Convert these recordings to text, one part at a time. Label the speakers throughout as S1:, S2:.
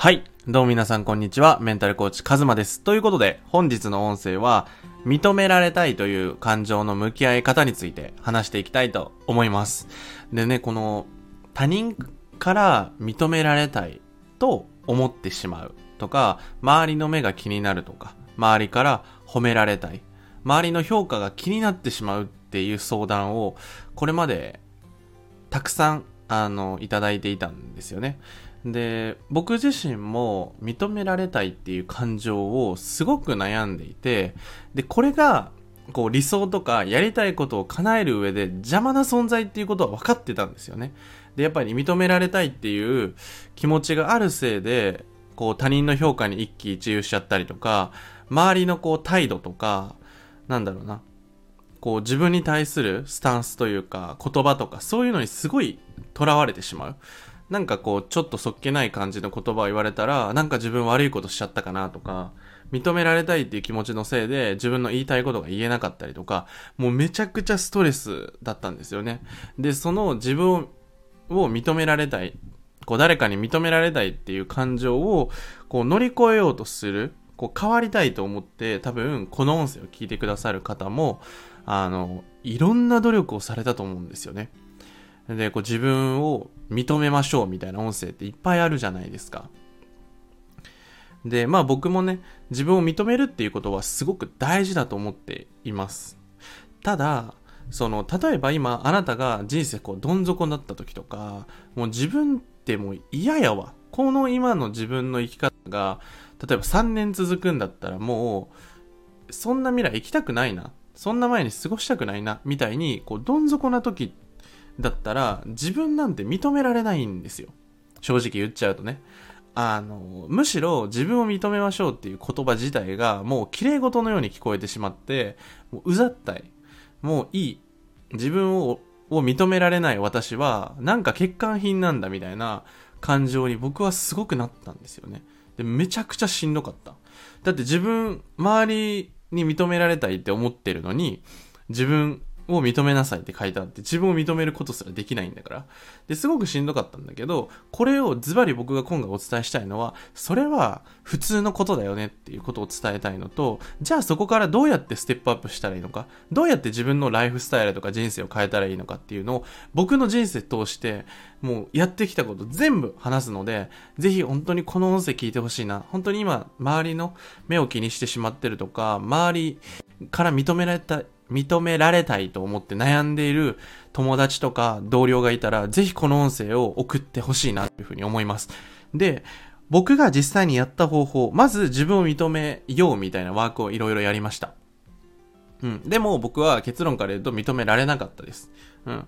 S1: はい。どうも皆さんこんにちは。メンタルコーチカズマです。ということで、本日の音声は、認められたいという感情の向き合い方について話していきたいと思います。でね、この、他人から認められたいと思ってしまうとか、周りの目が気になるとか、周りから褒められたい、周りの評価が気になってしまうっていう相談を、これまでたくさん、あの、いただいていたんですよね。で、僕自身も認められたいっていう感情をすごく悩んでいて、で、これが、こう理想とかやりたいことを叶える上で邪魔な存在っていうことは分かってたんですよね。で、やっぱり認められたいっていう気持ちがあるせいで、こう他人の評価に一喜一憂しちゃったりとか、周りのこう態度とか、なんだろうな、こう自分に対するスタンスというか言葉とかそういうのにすごい囚われてしまう。なんかこうちょっとそっけない感じの言葉を言われたらなんか自分悪いことしちゃったかなとか認められたいっていう気持ちのせいで自分の言いたいことが言えなかったりとかもうめちゃくちゃストレスだったんですよね。で、その自分を認められたいこう誰かに認められたいっていう感情をこう乗り越えようとするこう変わりたいと思って多分この音声を聞いてくださる方もあのいろんな努力をされたと思うんですよね。で、こう自分を認めましょうみたいな音声っていっぱいあるじゃないですか。で、まあ僕もね、自分を認めるっていうことはすごく大事だと思っています。ただ、その、例えば今あなたが人生こうどん底になった時とか、もう自分ってもう嫌やわ。この今の自分の生き方が、例えば3年続くんだったらもう、そんな未来生きたくないな。そんな前に過ごしたくないな。みたいに、こう、どん底な時ってだったら、自分なんて認められないんですよ。正直言っちゃうとね。あの、むしろ自分を認めましょうっていう言葉自体がもう綺麗事のように聞こえてしまって、もううざったい。もういい。自分をを認められない私は、なんか欠陥品なんだみたいな感情に僕はすごくなったんですよね。で、めちゃくちゃしんどかった。だって自分、周りに認められたいって思ってるのに、自分を認めなさいって書いてあって、自分を認めることすらできないんだから。で、すごくしんどかったんだけど、これをズバリ僕が今回お伝えしたいのは、それは普通のことだよねっていうことを伝えたいのと、じゃあそこからどうやってステップアップしたらいいのか、どうやって自分のライフスタイルとか人生を変えたらいいのかっていうのを、僕の人生通して、もうやってきたこと全部話すので、ぜひ本当にこの音声聞いてほしいな。本当に今、周りの目を気にしてしまってるとか、周りから認められた、認められたいと思って悩んでいる友達とか同僚がいたら、ぜひこの音声を送ってほしいなというふうに思います。で、僕が実際にやった方法、まず自分を認めようみたいなワークをいろいろやりました。うん。でも僕は結論から言うと認められなかったです。うん。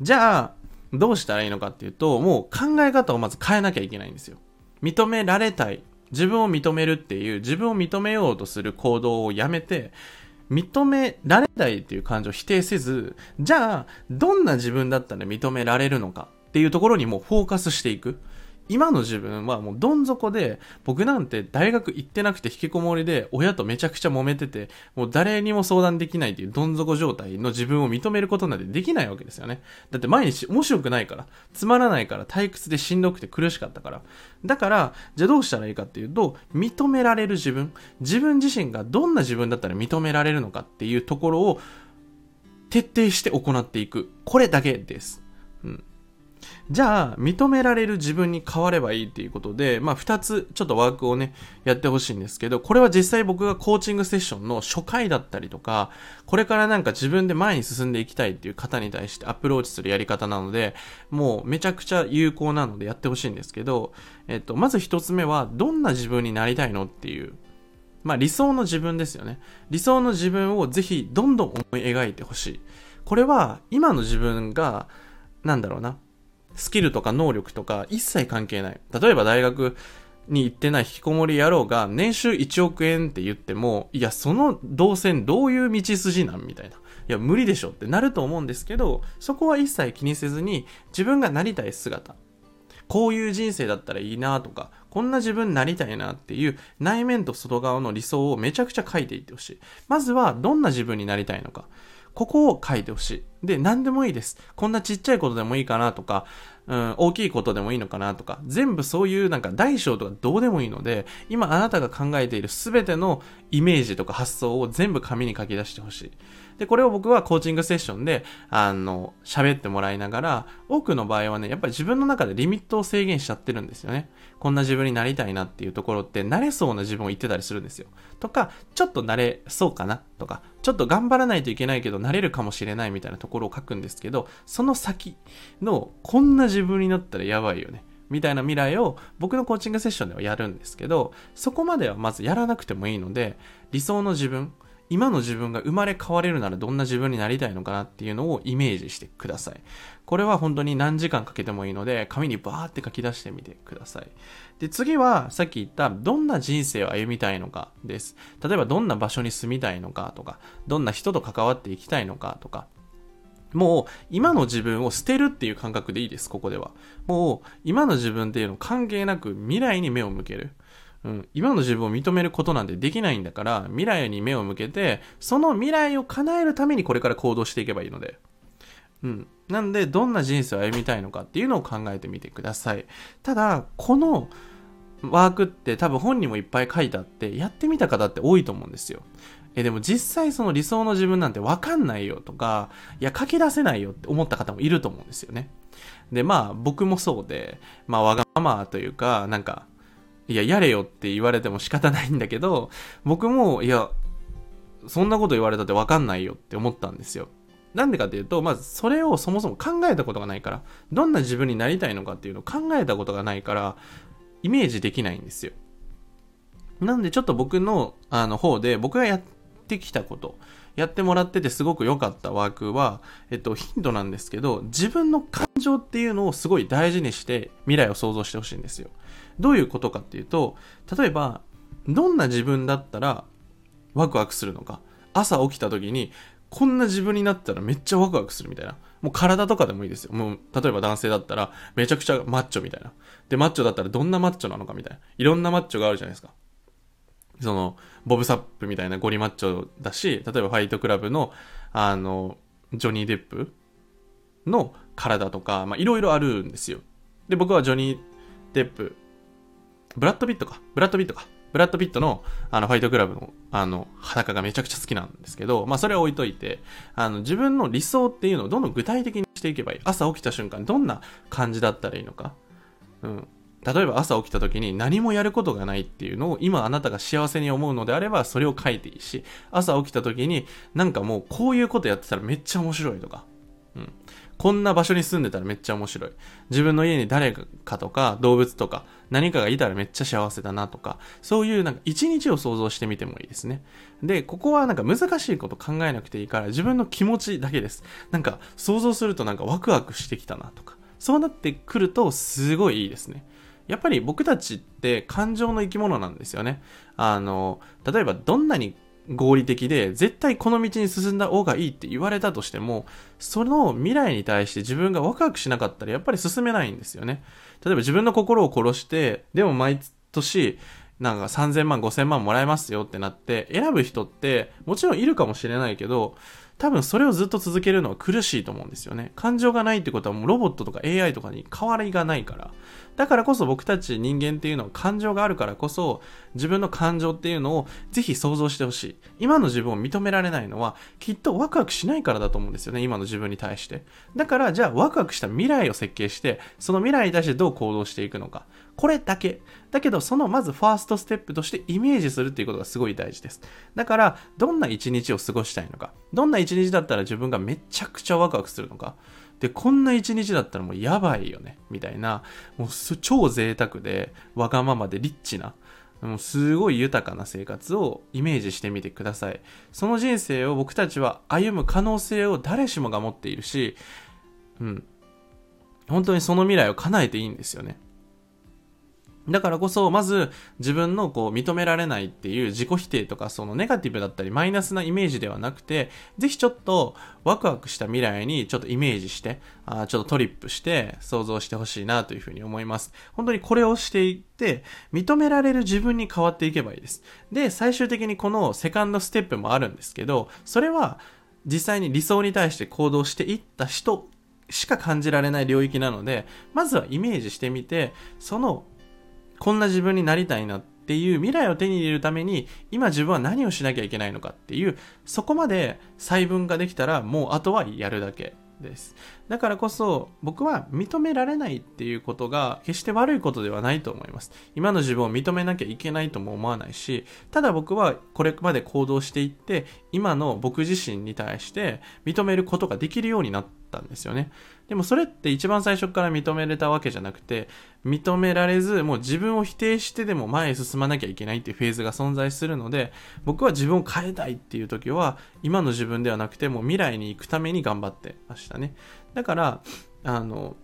S1: じゃあ、どうしたらいいのかっていうと、もう考え方をまず変えなきゃいけないんですよ。認められたい。自分を認めるっていう、自分を認めようとする行動をやめて、認められないっていう感情を否定せず、じゃあ、どんな自分だったら認められるのかっていうところにもフォーカスしていく。今の自分はもうどん底で、僕なんて大学行ってなくて引きこもりで、親とめちゃくちゃ揉めてて、もう誰にも相談できないっていうどん底状態の自分を認めることなんてできないわけですよね。だって毎日面白くないから、つまらないから、退屈でしんどくて苦しかったから。だから、じゃあどうしたらいいかっていうと、認められる自分、自分自身がどんな自分だったら認められるのかっていうところを徹底して行っていく。これだけです。うん。じゃあ、認められる自分に変わればいいっていうことで、まあ、二つ、ちょっとワークをね、やってほしいんですけど、これは実際僕がコーチングセッションの初回だったりとか、これからなんか自分で前に進んでいきたいっていう方に対してアプローチするやり方なので、もうめちゃくちゃ有効なのでやってほしいんですけど、えっと、まず一つ目は、どんな自分になりたいのっていう、まあ、理想の自分ですよね。理想の自分をぜひどんどん思い描いてほしい。これは、今の自分が、なんだろうな、スキルとか能力とか一切関係ない。例えば大学に行ってない引きこもり野郎が年収1億円って言っても、いや、その動線どういう道筋なんみたいな。いや、無理でしょってなると思うんですけど、そこは一切気にせずに自分がなりたい姿。こういう人生だったらいいなとか、こんな自分になりたいなっていう内面と外側の理想をめちゃくちゃ書いていってほしい。まずはどんな自分になりたいのか。ここを書いてほしい。で、何でもいいです。こんなちっちゃいことでもいいかなとか、うん、大きいことでもいいのかなとか、全部そういうなんか大小とかどうでもいいので、今あなたが考えている全てのイメージとか発想を全部紙に書き出してほしい。で、これを僕はコーチングセッションで、あの、喋ってもらいながら、多くの場合はね、やっぱり自分の中でリミットを制限しちゃってるんですよね。こんな自分になりたいなっていうところって、慣れそうな自分を言ってたりするんですよ。とか、ちょっと慣れそうかなとか、ちょっと頑張らないといけないけど、なれるかもしれないみたいなところを書くんですけど、その先の、こんな自分になったらやばいよね。みたいな未来を僕のコーチングセッションではやるんですけど、そこまではまずやらなくてもいいので、理想の自分、今の自分が生まれ変われるならどんな自分になりたいのかなっていうのをイメージしてください。これは本当に何時間かけてもいいので、紙にバーって書き出してみてください。で、次はさっき言ったどんな人生を歩みたいのかです。例えばどんな場所に住みたいのかとか、どんな人と関わっていきたいのかとか、もう今の自分を捨てるっていう感覚でいいです、ここでは。もう今の自分っていうの関係なく未来に目を向ける。うん、今の自分を認めることなんてできないんだから、未来に目を向けて、その未来を叶えるためにこれから行動していけばいいので。うん。なんで、どんな人生を歩みたいのかっていうのを考えてみてください。ただ、このワークって多分本にもいっぱい書いてあって、やってみた方って多いと思うんですよ。え、でも実際その理想の自分なんてわかんないよとか、いや、書き出せないよって思った方もいると思うんですよね。で、まあ、僕もそうで、まあ、わがままというか、なんか、いや、やれよって言われても仕方ないんだけど、僕も、いや、そんなこと言われたってわかんないよって思ったんですよ。なんでかっていうと、まずそれをそもそも考えたことがないから、どんな自分になりたいのかっていうのを考えたことがないから、イメージできないんですよ。なんでちょっと僕のあの方で僕がやってきたこと、やってもらっててすごく良かったワークは、えっと、ヒントなんですけど、自分の感情っていうのをすごい大事にして未来を想像してほしいんですよ。どういうことかっていうと、例えば、どんな自分だったらワクワクするのか。朝起きた時に、こんな自分になったらめっちゃワクワクするみたいな。もう体とかでもいいですよ。もう、例えば男性だったら、めちゃくちゃマッチョみたいな。で、マッチョだったらどんなマッチョなのかみたいな。いろんなマッチョがあるじゃないですか。その、ボブサップみたいなゴリマッチョだし、例えばファイトクラブの、あの、ジョニー・デップの体とか、まあ、いろいろあるんですよ。で、僕はジョニー・デップブラッド・ピットか。ブラッド・ピットか。ブラッド・ピットの、あの、ファイトクラブの、あの、裸がめちゃくちゃ好きなんですけど、まあ、それは置いといて、あの、自分の理想っていうのをどんどん具体的にしていけばいい。朝起きた瞬間、どんな感じだったらいいのか。うん。例えば朝起きた時に何もやることがないっていうのを今あなたが幸せに思うのであればそれを書いていいし、朝起きた時になんかもうこういうことやってたらめっちゃ面白いとか、うん。こんな場所に住んでたらめっちゃ面白い。自分の家に誰かとか動物とか何かがいたらめっちゃ幸せだなとか、そういうなんか一日を想像してみてもいいですね。で、ここはなんか難しいこと考えなくていいから自分の気持ちだけです。なんか想像するとなんかワクワクしてきたなとか、そうなってくるとすごいいいですね。やっぱり僕たちって感情の生き物なんですよね。あの、例えばどんなに合理的で、絶対この道に進んだ方がいいって言われたとしても、その未来に対して自分がワクワクしなかったらやっぱり進めないんですよね。例えば自分の心を殺して、でも毎年、なんか3000万、5000万もらえますよってなって、選ぶ人ってもちろんいるかもしれないけど、多分それをずっと続けるのは苦しいと思うんですよね。感情がないってことはもうロボットとか AI とかに変わりがないから。だからこそ僕たち人間っていうのは感情があるからこそ自分の感情っていうのをぜひ想像してほしい。今の自分を認められないのはきっとワクワクしないからだと思うんですよね。今の自分に対して。だからじゃあワクワクした未来を設計してその未来に対してどう行動していくのか。これだけ。だけどそのまずファーストステップとしてイメージするっていうことがすごい大事です。だからどんな一日を過ごしたいのか。どんな一日だったら自分がめちゃくちゃワクワクするのか。で、こんな一日だったらもうやばいよね、みたいな、もう超贅沢で、わがままでリッチな、もうすごい豊かな生活をイメージしてみてください。その人生を僕たちは歩む可能性を誰しもが持っているし、うん。本当にその未来を叶えていいんですよね。だからこそ、まず自分のこう認められないっていう自己否定とかそのネガティブだったりマイナスなイメージではなくて、ぜひちょっとワクワクした未来にちょっとイメージして、あちょっとトリップして想像してほしいなというふうに思います。本当にこれをしていって、認められる自分に変わっていけばいいです。で、最終的にこのセカンドステップもあるんですけど、それは実際に理想に対して行動していった人しか感じられない領域なので、まずはイメージしてみて、その、こんな自分になりたいなっていう未来を手に入れるために、今自分は何をしなきゃいけないのかっていう、そこまで細分化できたら、もうあとはやるだけです。だからこそ僕は認められないっていうことが決して悪いことではないと思います。今の自分を認めなきゃいけないとも思わないし、ただ僕はこれまで行動していって、今の僕自身に対して認めることができるようになったんですよね。でもそれって一番最初から認めれたわけじゃなくて、認められず、もう自分を否定してでも前へ進まなきゃいけないっていうフェーズが存在するので、僕は自分を変えたいっていう時は、今の自分ではなくて、もう未来に行くために頑張ってましたね。だから、あの、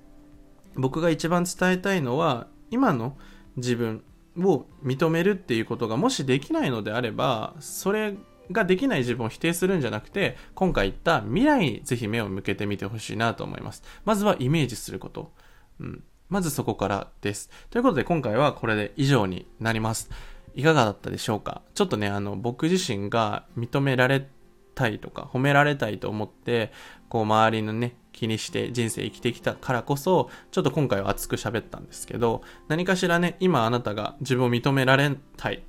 S1: 僕が一番伝えたいのは、今の自分を認めるっていうことがもしできないのであれば、それができない自分を否定するんじゃなくて、今回言った未来にぜひ目を向けてみてほしいなと思います。まずはイメージすること。うん。まずそこからです。ということで今回はこれで以上になります。いかがだったでしょうか？ちょっとね、あの、僕自身が認められたいとか、褒められたいと思って、こう、周りのね、気にして人生生きてきたからこそ、ちょっと今回は熱く喋ったんですけど、何かしらね、今あなたが自分を認められたい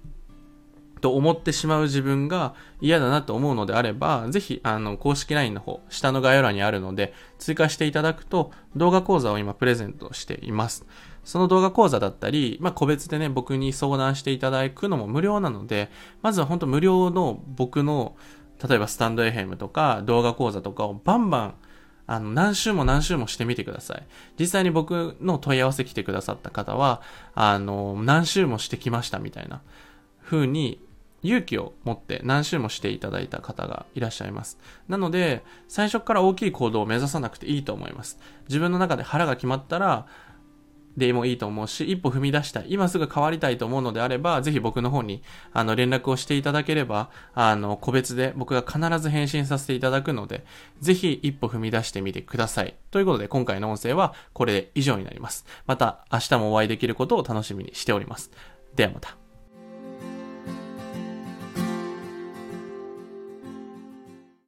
S1: と思ってしまう自分が嫌だなと思うのであれば、ぜひ、あの、公式 LINE の方、下の概要欄にあるので、追加していただくと、動画講座を今プレゼントしています。その動画講座だったり、まあ、個別でね、僕に相談していただくのも無料なので、まずは本当無料の僕の、例えばスタンド FM とか動画講座とかをバンバンあの、何週も何週もしてみてください。実際に僕の問い合わせ来てくださった方は、あの、何週もしてきましたみたいな風に勇気を持って何周もしていただいた方がいらっしゃいます。なので、最初から大きい行動を目指さなくていいと思います。自分の中で腹が決まったら、でもいいと思うし、一歩踏み出したい。今すぐ変わりたいと思うのであれば、ぜひ僕の方に、あの、連絡をしていただければ、あの、個別で僕が必ず返信させていただくので、ぜひ一歩踏み出してみてください。ということで、今回の音声はこれで以上になります。また、明日もお会いできることを楽しみにしております。ではまた。